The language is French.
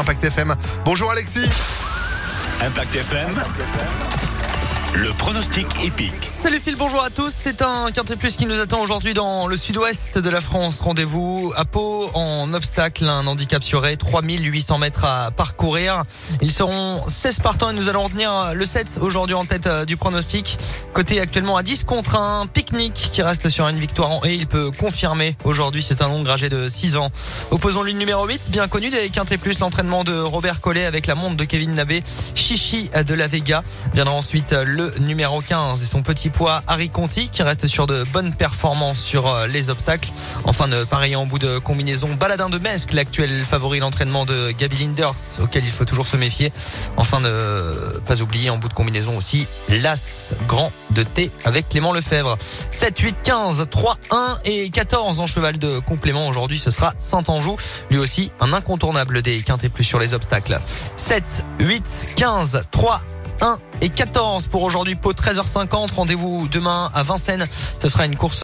Impact FM. Bonjour Alexis. Impact FM. Le pronostic épique. Salut Phil, bonjour à tous. C'est un Quintet Plus qui nous attend aujourd'hui dans le sud-ouest de la France. Rendez-vous à Pau en obstacle, un handicap sur 3800 mètres à parcourir. Ils seront 16 partants et nous allons retenir le 7 aujourd'hui en tête euh, du pronostic. Côté actuellement à 10 contre un pique-nique qui reste sur une victoire en et il peut confirmer aujourd'hui. C'est un long âgé de 6 ans. Opposons lui numéro 8, bien connu des Quintet Plus, l'entraînement de Robert Collet avec la montre de Kevin Nabé, Chichi de la Vega. Viendra ensuite le numéro 15 et son petit poids Harry Conti qui reste sur de bonnes performances sur euh, les obstacles. Enfin de pareil en bout de combinaison Baladin de Mesque, l'actuel favori l'entraînement de Gaby Linders auquel il faut toujours se méfier. Enfin ne pas oublier en bout de combinaison aussi l'As Grand de T avec Clément Lefebvre. 7, 8, 15, 3, 1 et 14 en cheval de complément. Aujourd'hui ce sera Saint-Anjou, lui aussi un incontournable des quintés plus sur les obstacles. 7, 8, 15, 3, 1 et 14 pour aujourd'hui. Pau 13h50. Rendez-vous demain à Vincennes. Ce sera une course